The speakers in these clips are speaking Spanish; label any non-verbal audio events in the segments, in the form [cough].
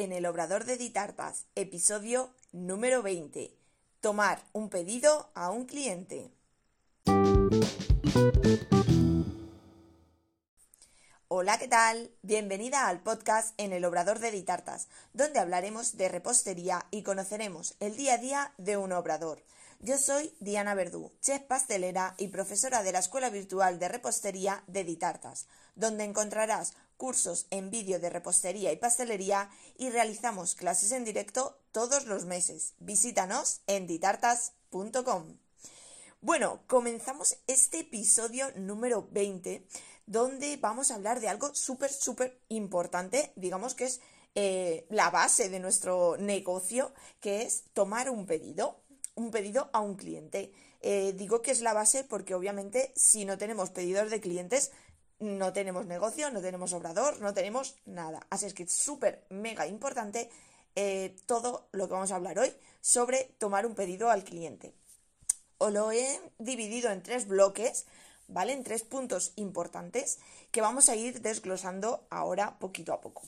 en el Obrador de Ditartas, episodio número 20. Tomar un pedido a un cliente. Hola, ¿qué tal? Bienvenida al podcast en el Obrador de Ditartas, donde hablaremos de repostería y conoceremos el día a día de un obrador. Yo soy Diana Verdú, chef pastelera y profesora de la Escuela Virtual de Repostería de Ditartas, donde encontrarás cursos en vídeo de repostería y pastelería y realizamos clases en directo todos los meses. Visítanos en ditartas.com. Bueno, comenzamos este episodio número 20 donde vamos a hablar de algo súper, súper importante, digamos que es eh, la base de nuestro negocio, que es tomar un pedido un pedido a un cliente. Eh, digo que es la base porque obviamente si no tenemos pedidos de clientes, no tenemos negocio, no tenemos obrador, no tenemos nada. Así es que es súper, mega importante eh, todo lo que vamos a hablar hoy sobre tomar un pedido al cliente. Os lo he dividido en tres bloques, ¿vale? En tres puntos importantes que vamos a ir desglosando ahora poquito a poco.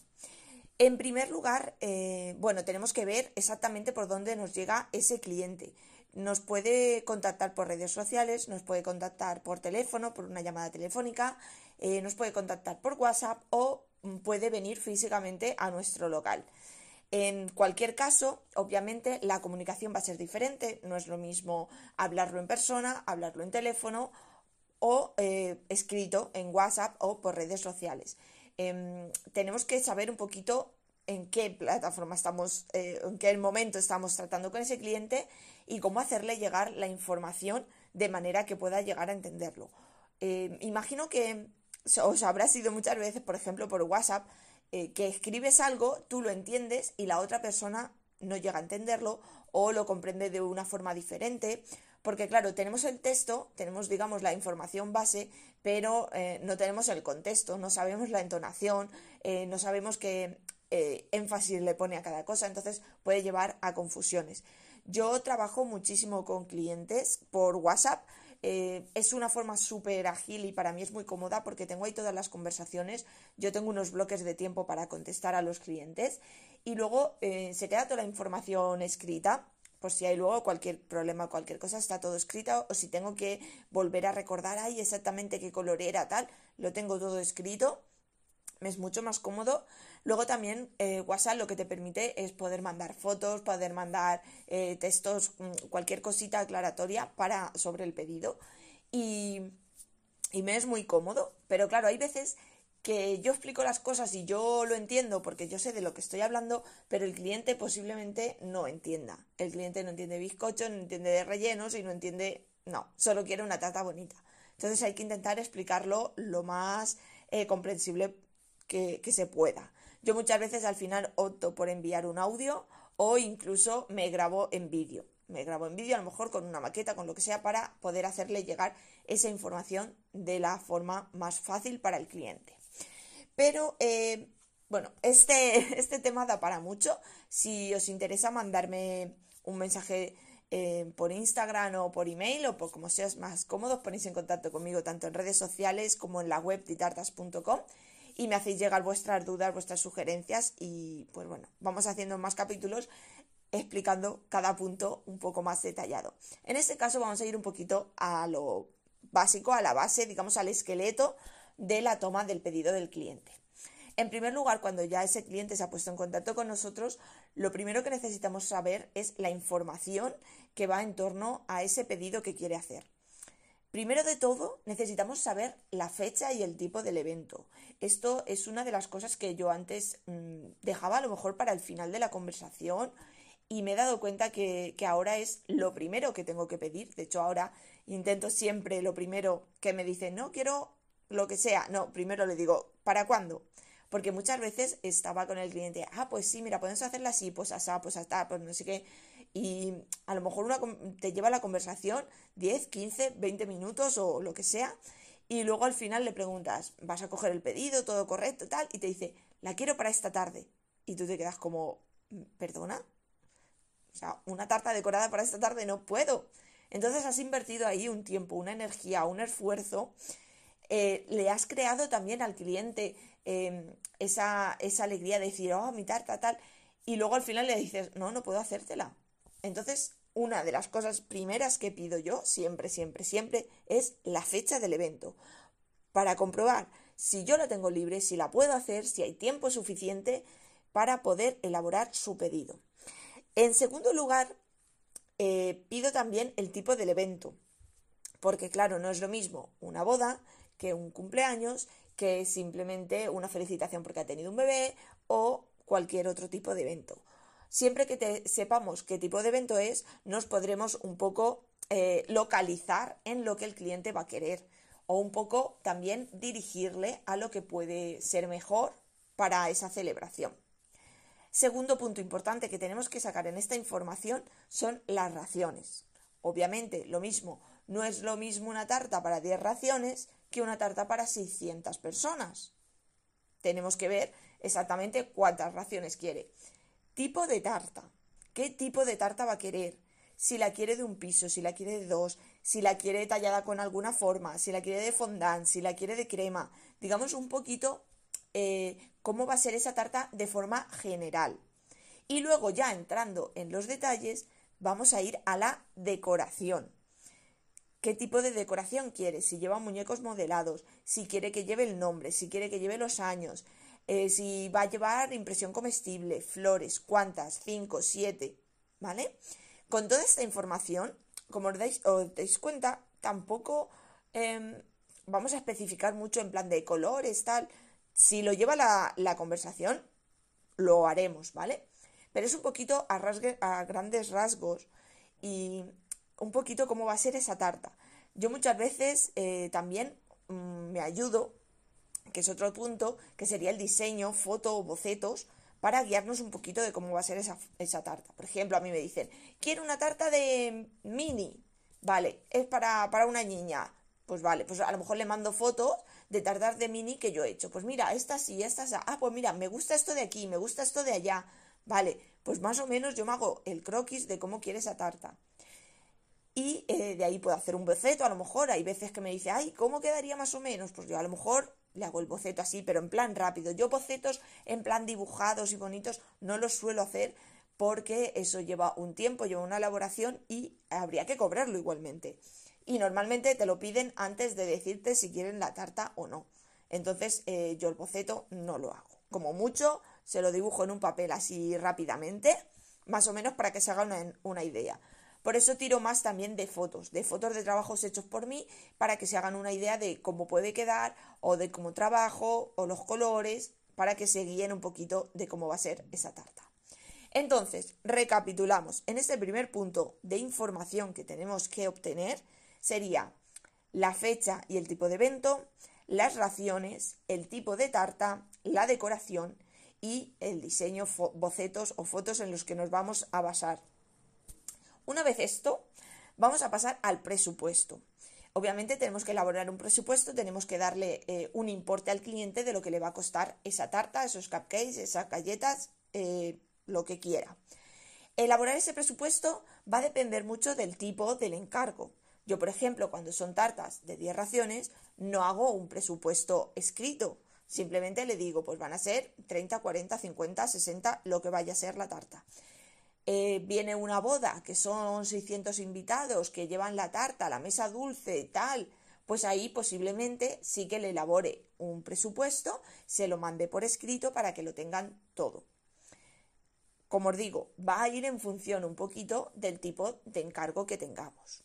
En primer lugar, eh, bueno, tenemos que ver exactamente por dónde nos llega ese cliente. Nos puede contactar por redes sociales, nos puede contactar por teléfono, por una llamada telefónica, eh, nos puede contactar por WhatsApp o mm, puede venir físicamente a nuestro local. En cualquier caso, obviamente, la comunicación va a ser diferente. No es lo mismo hablarlo en persona, hablarlo en teléfono o eh, escrito en WhatsApp o por redes sociales. Em, tenemos que saber un poquito en qué plataforma estamos, eh, en qué momento estamos tratando con ese cliente y cómo hacerle llegar la información de manera que pueda llegar a entenderlo. Em, imagino que os habrá sido muchas veces, por ejemplo, por WhatsApp, eh, que escribes algo, tú lo entiendes y la otra persona no llega a entenderlo o lo comprende de una forma diferente porque claro, tenemos el texto, tenemos, digamos, la información base, pero eh, no tenemos el contexto, no sabemos la entonación, eh, no sabemos qué eh, énfasis le pone a cada cosa, entonces puede llevar a confusiones. Yo trabajo muchísimo con clientes por WhatsApp, es una forma súper ágil y para mí es muy cómoda porque tengo ahí todas las conversaciones, yo tengo unos bloques de tiempo para contestar a los clientes y luego se queda toda la información escrita por si hay luego cualquier problema, cualquier cosa, está todo escrito, o si tengo que volver a recordar, ahí exactamente qué color era, tal, lo tengo todo escrito, es mucho más cómodo. Luego también eh, WhatsApp lo que te permite es poder mandar fotos, poder mandar eh, textos, mm, cualquier cosita aclaratoria para, sobre el pedido. Y, y me es muy cómodo, pero claro, hay veces que yo explico las cosas y yo lo entiendo porque yo sé de lo que estoy hablando, pero el cliente posiblemente no entienda. El cliente no entiende bizcocho, no entiende de rellenos y no entiende, no, solo quiere una tarta bonita. Entonces hay que intentar explicarlo lo más eh, comprensible que, se pueda. Yo muchas veces al final opto por enviar un audio o incluso me grabo en vídeo. Me grabo en vídeo, a lo mejor con una maqueta, con lo que sea, para poder hacerle llegar esa información de la forma más fácil para el cliente. Pero, eh, bueno, este, [laughs] este tema da para mucho. Si os interesa mandarme un mensaje eh, por Instagram o por email o por como seas más cómodos, ponéis en contacto conmigo tanto en redes sociales como en la web titartas.com y me hacéis llegar vuestras dudas, vuestras sugerencias y pues bueno, vamos haciendo más capítulos explicando cada punto un poco más detallado. En este caso vamos a ir un poquito a lo básico, a la base, digamos al esqueleto de la toma del pedido del cliente. En primer lugar, cuando ya ese cliente se ha puesto en contacto con nosotros, lo primero que necesitamos saber es la información que va en torno a ese pedido que quiere hacer. Primero de todo, necesitamos saber la fecha y el tipo del evento. Esto es una de las cosas que yo antes mm, dejaba a lo mejor para el final de la conversación y me he dado cuenta que, que, ahora es lo primero que tengo que pedir. De hecho, ahora intento siempre lo primero que me dicen, no, quiero lo que sea. No, primero le digo, ¿para cuándo? Porque muchas veces estaba con el cliente, ah, pues sí, mira, podemos hacerla así, pues así, pues hasta, pues no sé qué. Y a lo mejor una, te lleva la conversación 10, 15, 20 minutos o lo que sea. Y luego al final le preguntas, ¿vas a coger el pedido? ¿Todo correcto? Tal. Y te dice, la quiero para esta tarde. Y tú te quedas como, ¿perdona? O sea, una tarta decorada para esta tarde no puedo. Entonces has invertido ahí un tiempo, una energía, un esfuerzo. Eh, le has creado también al cliente Em, esa, esa, alegría de decir, oh, mi tarta tal, y luego al final le dices, no, no puedo hacértela. Entonces, una de las cosas primeras que pido yo, siempre, siempre, siempre, es la fecha del evento. Para comprobar si yo la tengo libre, si la puedo hacer, si hay tiempo suficiente para poder elaborar su pedido. En segundo lugar, eh, pido también el tipo del evento, porque claro, no es lo mismo una boda que un cumpleaños, que simplemente una felicitación porque ha tenido un bebé o cualquier otro tipo de evento. Siempre que sepamos qué tipo de evento es, nos podremos un poco eh, localizar en lo que el cliente va a querer o un poco también dirigirle a lo que puede ser mejor para esa celebración. Segundo punto importante que tenemos que sacar en esta información son las raciones. Obviamente, lo mismo, no es lo mismo una tarta para 10 raciones que una tarta para 600 personas. Tenemos que ver exactamente cuántas raciones quiere. Tipo de tarta. ¿Qué tipo de tarta va a querer? Si la quiere de un piso, si la quiere de dos, si la quiere tallada con alguna forma, si la quiere de fondant, si la quiere de crema. Digamos un poquito eh, cómo va a ser esa tarta de forma general. Y luego ya entrando en los detalles, vamos a ir a la decoración. ¿Qué tipo de decoración quiere? Si lleva muñecos modelados, si quiere que lleve el nombre, si quiere que lleve los años, eh, si va a llevar impresión comestible, flores, cuántas, cinco, siete, ¿vale? Con toda esta información, como os dais, os dais cuenta, tampoco em, vamos a especificar mucho en plan de colores, tal. Si lo lleva la, conversación, lo haremos, ¿vale? Pero es un poquito a, a grandes rasgos y un poquito cómo va a ser esa tarta. Yo muchas veces eh, también mm, me ayudo, que es otro punto, que sería el diseño, foto o bocetos, para guiarnos un poquito de cómo va a ser esa, esa tarta. Por ejemplo, a mí me dicen, quiero una tarta de mini. Vale, es para, para una niña. Pues vale, pues a lo mejor le mando fotos de tartas de mini que yo he hecho. Pues mira, esta sí, esta sí. Ah, pues mira, me gusta esto de aquí, me gusta esto de allá. Vale, pues más o menos yo me hago el croquis de cómo quiere esa tarta. Y eh, de ahí puedo hacer un boceto, a lo mejor hay veces que me dice, ay, ¿cómo quedaría más o menos? Pues yo a lo mejor le hago el boceto así, pero en plan rápido. Yo bocetos en plan dibujados y bonitos no los suelo hacer porque eso lleva un tiempo, lleva una elaboración y habría que cobrarlo igualmente y normalmente te lo piden antes de decirte si quieren la tarta o no. Entonces eh, yo el boceto no lo hago. Como mucho se lo dibujo en un papel así rápidamente, más o menos para que se haga una, una idea. Por eso tiro más también de fotos, de fotos de trabajos hechos por mí, para que se hagan una idea de cómo puede quedar o de cómo trabajo o los colores, para que se guíen un poquito de cómo va a ser esa tarta. Entonces, recapitulamos. En este primer punto de información que tenemos que obtener, sería la fecha y el tipo de evento, las raciones, el tipo de tarta, la decoración y el diseño, bocetos o fotos en los que nos vamos a basar. Una vez esto, vamos a pasar al presupuesto. Obviamente tenemos que elaborar un presupuesto, tenemos que darle eh, un importe al cliente de lo que le va a costar esa tarta, esos cupcakes, esas galletas, eh, lo que quiera. Elaborar ese presupuesto va a depender mucho del tipo del encargo. Yo, por ejemplo, cuando son tartas de 10 raciones, no hago un presupuesto escrito. Simplemente le digo, pues van a ser 30, 40, 50, 60, lo que vaya a ser la tarta. Eh, viene una boda, que son 600 invitados, que llevan la tarta, la mesa dulce, y tal, pues ahí posiblemente sí que le elabore un presupuesto, se lo mande por escrito para que lo tengan todo. Como os digo, va a ir en función un poquito del tipo de encargo que tengamos.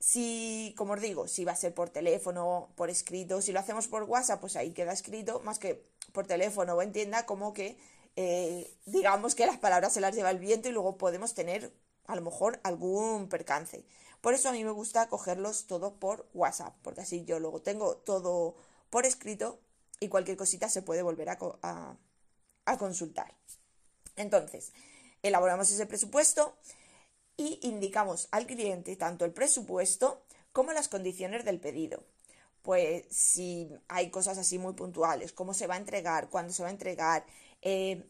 Si, como os digo, si va a ser por teléfono, por escrito, si lo hacemos por WhatsApp, pues ahí queda escrito, más que por teléfono o en tienda, como que eh, digamos que las palabras se las lleva el viento y luego podemos tener a lo mejor algún percance. Por eso a mí me gusta cogerlos todo por WhatsApp, porque así yo luego tengo todo por escrito y cualquier cosita se puede volver a, a consultar. Entonces, elaboramos ese presupuesto y indicamos al cliente tanto el presupuesto como las condiciones del pedido. Pues si hay cosas así muy puntuales, cómo se va a entregar, cuándo se va a entregar, eh,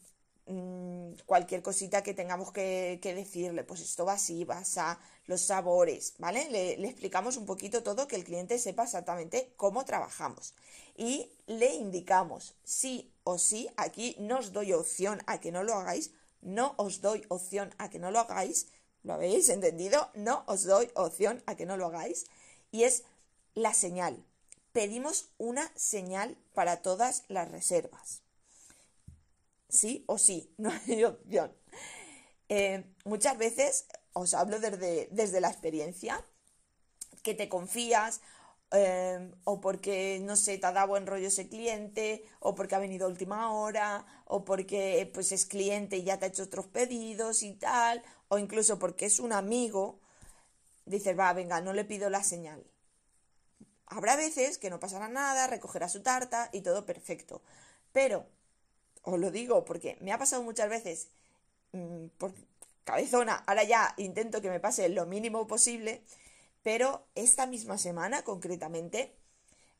mm, cualquier cosita que tengamos que, decirle, pues esto va así, va a los sabores, ¿vale? Le, le, explicamos un poquito todo, que el cliente sepa exactamente cómo trabajamos. Y le indicamos sí o sí, aquí no os doy opción a que no lo hagáis, no os doy opción a que no lo hagáis, ¿lo habéis entendido? No os doy opción a que no lo hagáis. Y es la señal. Pedimos una señal para todas las reservas. Sí o sí, [laughs] no hay opción. Eh, muchas veces os hablo desde, desde la experiencia, que te confías eh, o porque, no sé, te ha dado buen rollo ese cliente, o porque ha venido a última hora, o porque pues es cliente y ya te ha hecho otros pedidos y tal, o incluso porque es un amigo, dices, va, venga, no le pido la señal. Habrá veces que no pasará nada, recogerá su tarta y todo perfecto. Pero, os lo digo porque me ha pasado muchas veces, mm, por cabezona, ahora ya intento que me pase lo mínimo posible, pero esta misma semana concretamente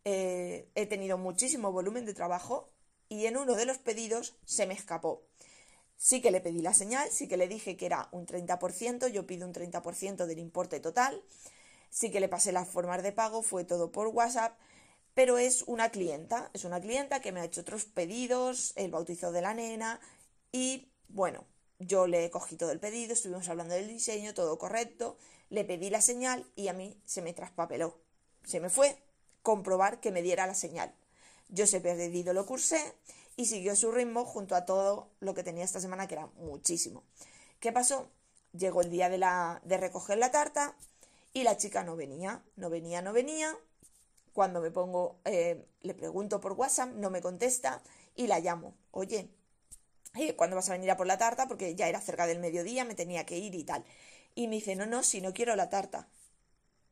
eh, he tenido muchísimo volumen de trabajo y en uno de los pedidos se me escapó. Sí que le pedí la señal, sí que le dije que era un 30%, yo pido un 30% del importe total, sí que le pasé las formas de pago, fue todo por WhatsApp, pero es una clienta, es una clienta que me ha hecho otros pedidos, el bautizo de la nena y bueno, yo le cogí todo el pedido, estuvimos hablando del diseño, todo correcto, le pedí la señal y a mí se me traspapeló. Se me fue comprobar que me diera la señal. Yo ese pedido lo cursé y siguió su ritmo junto a todo lo que tenía esta semana, que era muchísimo. ¿Qué pasó? Llegó el día de, la, de recoger la tarta y la chica no venía, no venía, no venía. Cuando me pongo, eh, le pregunto por WhatsApp, no me contesta y la llamo. Oye, eh, ¿cuándo vas a venir a por la tarta? Porque ya era cerca del mediodía, me tenía que ir y tal. Y me dice, no, no, si no quiero la tarta.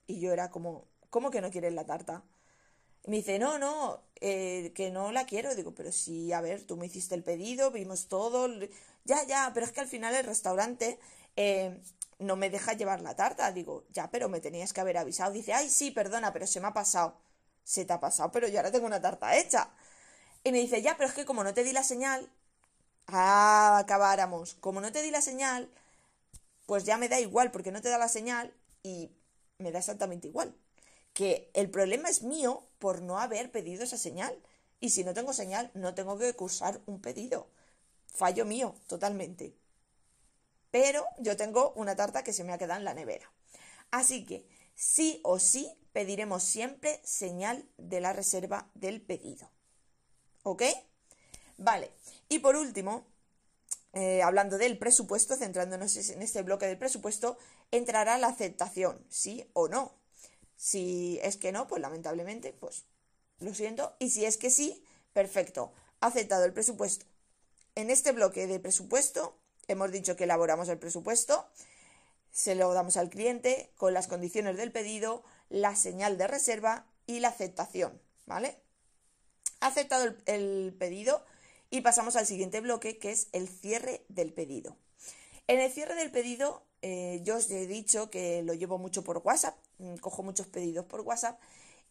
Y yo era como, ¿cómo que no quieres la tarta? Me dice, no, no, eh, que no la quiero. Digo, pero sí, a ver, tú me hiciste el pedido, vimos todo. Ya, ya, pero es que al final el restaurante eh, no me deja llevar la tarta. Digo, ya, pero me tenías que haber avisado. Dice, ay, sí, perdona, pero se me ha pasado. Se te ha pasado, pero yo ahora tengo una tarta hecha. Y me dice, ya, pero es que como no te di la señal, ah, acabáramos. Como no te di la señal, pues ya me da igual porque no te da la señal y me da exactamente igual. Que el problema es mío por no haber pedido esa señal. Y si no tengo señal, no tengo que cursar un pedido. Fallo mío, totalmente. Pero yo tengo una tarta que se me ha quedado en la nevera. Así que sí o sí pediremos siempre señal de la reserva del pedido. ¿Ok? Vale. Y por último, eh, hablando del presupuesto, centrándonos en este bloque del presupuesto, entrará la aceptación, sí o no. Si es que no, pues lamentablemente, pues lo siento. Y si es que sí, perfecto, aceptado el presupuesto. En este bloque de presupuesto hemos dicho que elaboramos el presupuesto, se lo damos al cliente con las condiciones del pedido, la señal de reserva y la aceptación, ¿vale? Aceptado el, pedido, y pasamos al siguiente bloque, que es el cierre del pedido. En el cierre del pedido, eh, yo os he dicho que lo llevo mucho por WhatsApp, mm, cojo muchos pedidos por WhatsApp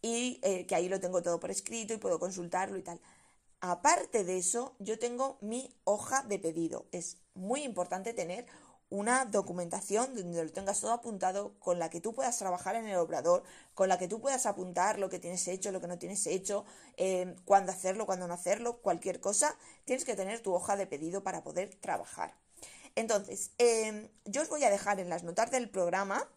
y eh, que ahí lo tengo todo por escrito y puedo consultarlo y tal. Aparte de eso, yo tengo mi hoja de pedido. Es muy importante tener una documentación donde lo tengas todo apuntado, con la que tú puedas trabajar en el obrador, con la que tú puedas apuntar lo que tienes hecho, lo que no tienes hecho, eh, cuándo hacerlo, cuándo no hacerlo, cualquier cosa, tienes que tener tu hoja de pedido para poder trabajar. Entonces, eh, yo os voy a dejar en las notas del programa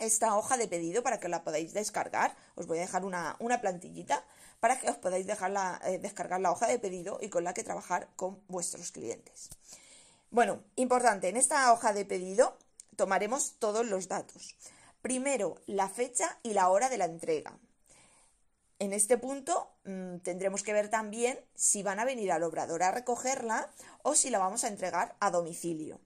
esta hoja de pedido para que la podáis descargar. Os voy a dejar una, plantillita para que os podáis dejar eh, descargar la hoja de pedido y con la que trabajar con vuestros clientes. Bueno, importante, en esta hoja de pedido tomaremos todos los datos. Primero, la fecha y la hora de la entrega. En este punto mm, tendremos que ver también si van a venir al obrador a recogerla o si la vamos a entregar a domicilio.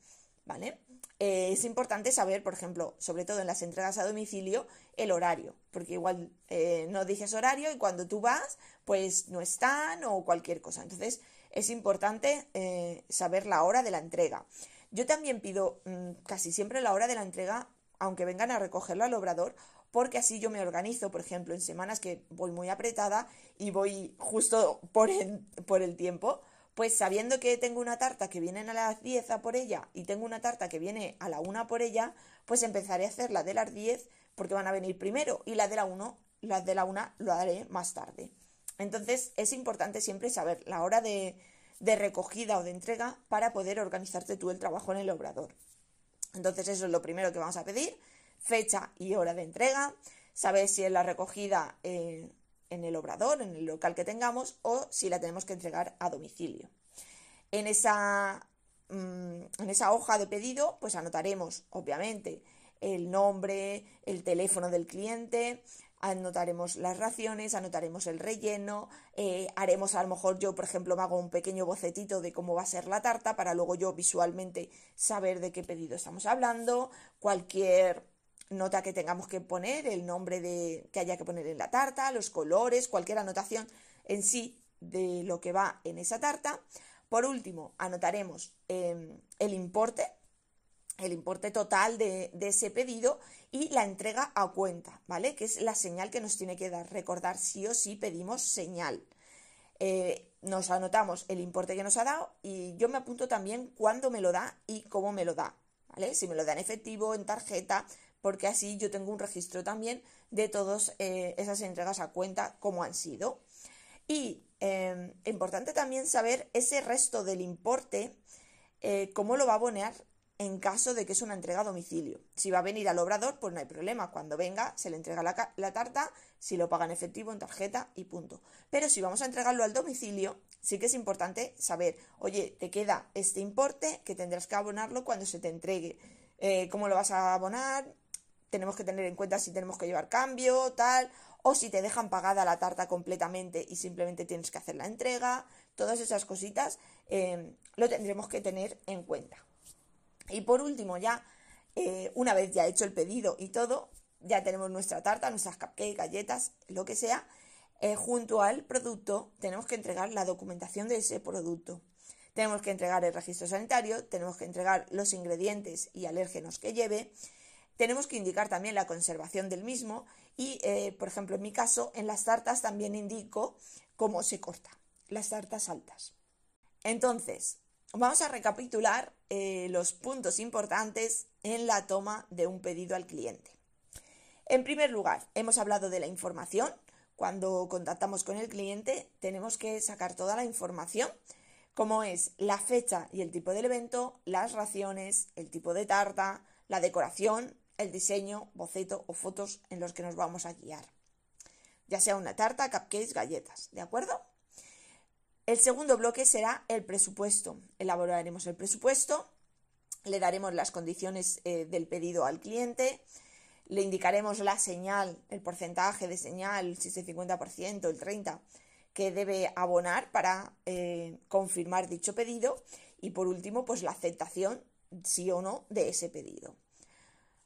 ¿Vale? Eh, es importante saber, por ejemplo, sobre todo en las entregas a domicilio, el horario, porque igual eh, no dices horario y cuando tú vas, pues no están o cualquier cosa. Entonces, es importante eh, saber la hora de la entrega. Yo también pido mm, casi siempre la hora de la entrega, aunque vengan a recogerlo al obrador, porque así yo me organizo, por ejemplo, en semanas que voy muy apretada y voy justo por el, tiempo, Pues sabiendo que tengo una tarta que viene a las 10 a por ella y tengo una tarta que viene a la 1 por ella, pues empezaré a hacer la de las 10 porque van a venir primero y la de la 1, las de la 1 lo haré más tarde. Entonces es importante siempre saber la hora de, recogida o de entrega para poder organizarte tú el trabajo en el obrador. Entonces eso es lo primero que vamos a pedir, fecha y hora de entrega, saber si es la recogida en el obrador, en el local que tengamos, o si la tenemos que entregar a domicilio. En esa, mm, en esa hoja de pedido, pues anotaremos, obviamente, el nombre, el teléfono del cliente, anotaremos las raciones, anotaremos el relleno, eh, haremos a lo mejor yo, por ejemplo, me hago un pequeño bocetito de cómo va a ser la tarta para luego yo visualmente saber de qué pedido estamos hablando, cualquier nota que tengamos que poner, el nombre de, que haya que poner en la tarta, los colores, cualquier anotación en sí de lo que va en esa tarta. Por último, anotaremos em, el importe, el importe total de, ese pedido y la entrega a cuenta, ¿vale? Que es la señal que nos tiene que dar. Recordar sí o sí pedimos señal. Eh, nos anotamos el importe que nos ha dado y yo me apunto también cuándo me lo da y cómo me lo da, ¿vale? Si me lo da en efectivo, en tarjeta, porque así yo tengo un registro también de todas eh, esas entregas a cuenta, como han sido. Y eh, importante también saber ese resto del importe, eh, cómo lo va a abonar en caso de que es una entrega a domicilio. Si va a venir al obrador, pues no hay problema. Cuando venga, se le entrega la, tarta, si lo paga en efectivo, en tarjeta y punto. Pero si vamos a entregarlo al domicilio, sí que es importante saber, oye, te queda este importe que tendrás que abonarlo cuando se te entregue. ¿Cómo lo vas a abonar? tenemos que tener en cuenta si tenemos que llevar cambio, tal, o si te dejan pagada la tarta completamente y simplemente tienes que hacer la entrega, todas esas cositas em, lo tendremos que tener en cuenta. Y por último, ya eh, una vez ya hecho el pedido y todo, ya tenemos nuestra tarta, nuestras cupcakes, galletas, lo que sea, eh, junto al producto tenemos que entregar la documentación de ese producto. Tenemos que entregar el registro sanitario, tenemos que entregar los ingredientes y alérgenos que lleve, tenemos que indicar también la conservación del mismo y, eh, por ejemplo, en mi caso, en las tartas también indico cómo se corta, las tartas altas. Entonces, vamos a recapitular eh, los puntos importantes en la toma de un pedido al cliente. En primer lugar, hemos hablado de la información. Cuando contactamos con el cliente, tenemos que sacar toda la información, como es la fecha y el tipo del evento, las raciones, el tipo de tarta, la decoración, el diseño, boceto o fotos en los que nos vamos a guiar. Ya sea una tarta, cupcakes, galletas, ¿de acuerdo? El segundo bloque será el presupuesto. Elaboraremos el presupuesto, le daremos las condiciones eh, del pedido al cliente, le indicaremos la señal, el porcentaje de señal, si es el 50%, el 30%, que debe abonar para eh, confirmar dicho pedido y por último, pues la aceptación, sí o no, de ese pedido.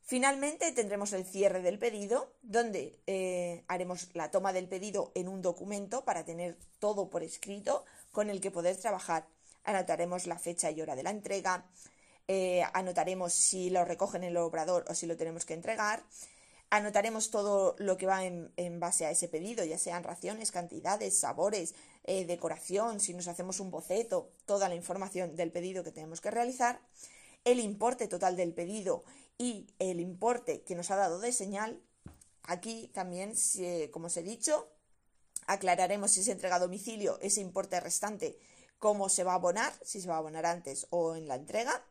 Finalmente tendremos el cierre del pedido, donde eh, haremos la toma del pedido en un documento para tener todo por escrito con el que poder trabajar. Anotaremos la fecha y hora de la entrega, eh, anotaremos si lo recogen en el obrador o si lo tenemos que entregar, anotaremos todo lo que va en, base a ese pedido, ya sean raciones, cantidades, sabores, eh, decoración, si nos hacemos un boceto, toda la información del pedido que tenemos que realizar, el importe total del pedido y el importe que nos ha dado de señal, aquí también, como os he dicho, aclararemos si se entrega a domicilio ese importe restante, cómo se va a abonar, si se va a abonar antes o en la entrega.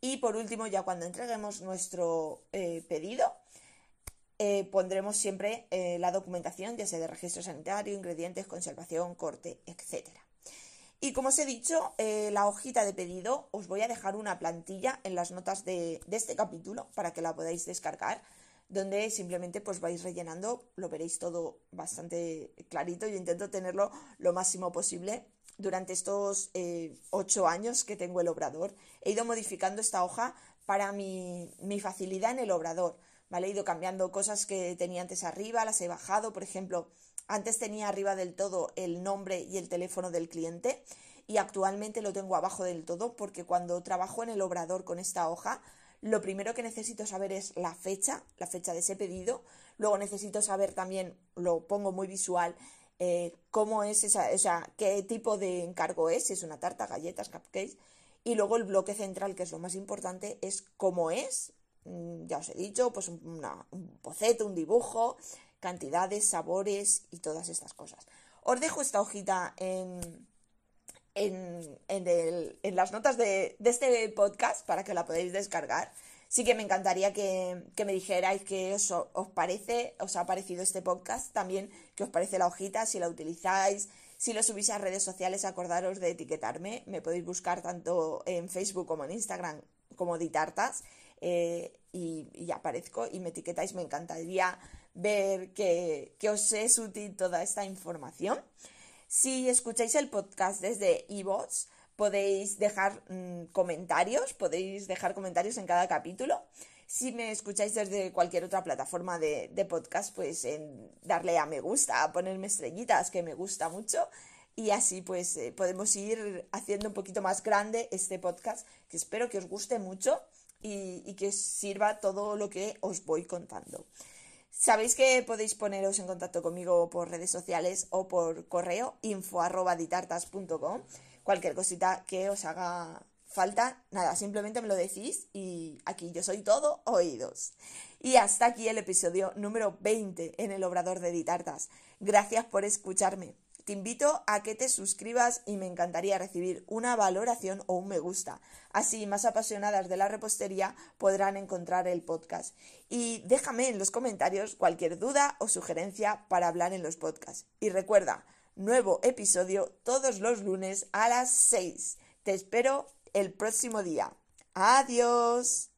Y por último, ya cuando entreguemos nuestro eh, pedido, eh, pondremos siempre eh, la documentación, ya sea de registro sanitario, ingredientes, conservación, corte, etcétera. Y como os he dicho, eh, la hojita de pedido os voy a dejar una plantilla en las notas de, este capítulo para que la podáis descargar, donde simplemente pues vais rellenando, lo veréis todo bastante clarito. Yo intento tenerlo lo máximo posible. Durante estos eh, ocho años que tengo el obrador, he ido modificando esta hoja para mi, mi facilidad en el obrador. ¿vale? He ido cambiando cosas que tenía antes arriba, las he bajado, por ejemplo, antes tenía arriba del todo el nombre y el teléfono del cliente y actualmente lo tengo abajo del todo porque cuando trabajo en el obrador con esta hoja, lo primero que necesito saber es la fecha, la fecha de ese pedido. Luego necesito saber también, lo pongo muy visual, eh, cómo es esa, o sea, qué tipo de encargo es, si es una tarta, galletas, cupcakes. Y luego el bloque central, que es lo más importante, es cómo es. Mm, ya os he dicho, pues un boceto, un dibujo, cantidades, sabores y todas estas cosas. Os dejo esta hojita en, en, las notas de, este podcast para que la podáis descargar. Sí que me encantaría que, me dijerais qué os, parece, os ha parecido este podcast, también qué os parece la hojita, si la utilizáis, si lo subís a redes sociales, acordaros de etiquetarme. Me podéis buscar tanto en Facebook como en Instagram como Ditartas eh, y, aparezco y me etiquetáis. Me encantaría ver que, que os es útil toda esta información. Si escucháis el podcast desde iVoox, podéis dejar mm, comentarios, podéis dejar comentarios en cada capítulo. Si me escucháis desde cualquier otra plataforma de, podcast, pues darle a me gusta, a ponerme estrellitas, que me gusta mucho. Y así pues eh, podemos ir haciendo un poquito más grande este podcast, que espero que os guste mucho y, y que os sirva todo lo que os voy contando. Sabéis que podéis poneros en contacto conmigo por redes sociales o por correo info.ditartas.com. Cualquier cosita que os haga falta, nada, simplemente me lo decís y aquí yo soy todo oídos. Y hasta aquí el episodio número 20 en el Obrador de Ditartas. Gracias por escucharme. Te invito a que te suscribas y me encantaría recibir una valoración o un me gusta. Así más apasionadas de la repostería podrán encontrar el podcast. Y déjame en los comentarios cualquier duda o sugerencia para hablar en los podcasts. Y recuerda, nuevo episodio todos los lunes a las 6. Te espero el próximo día. Adiós.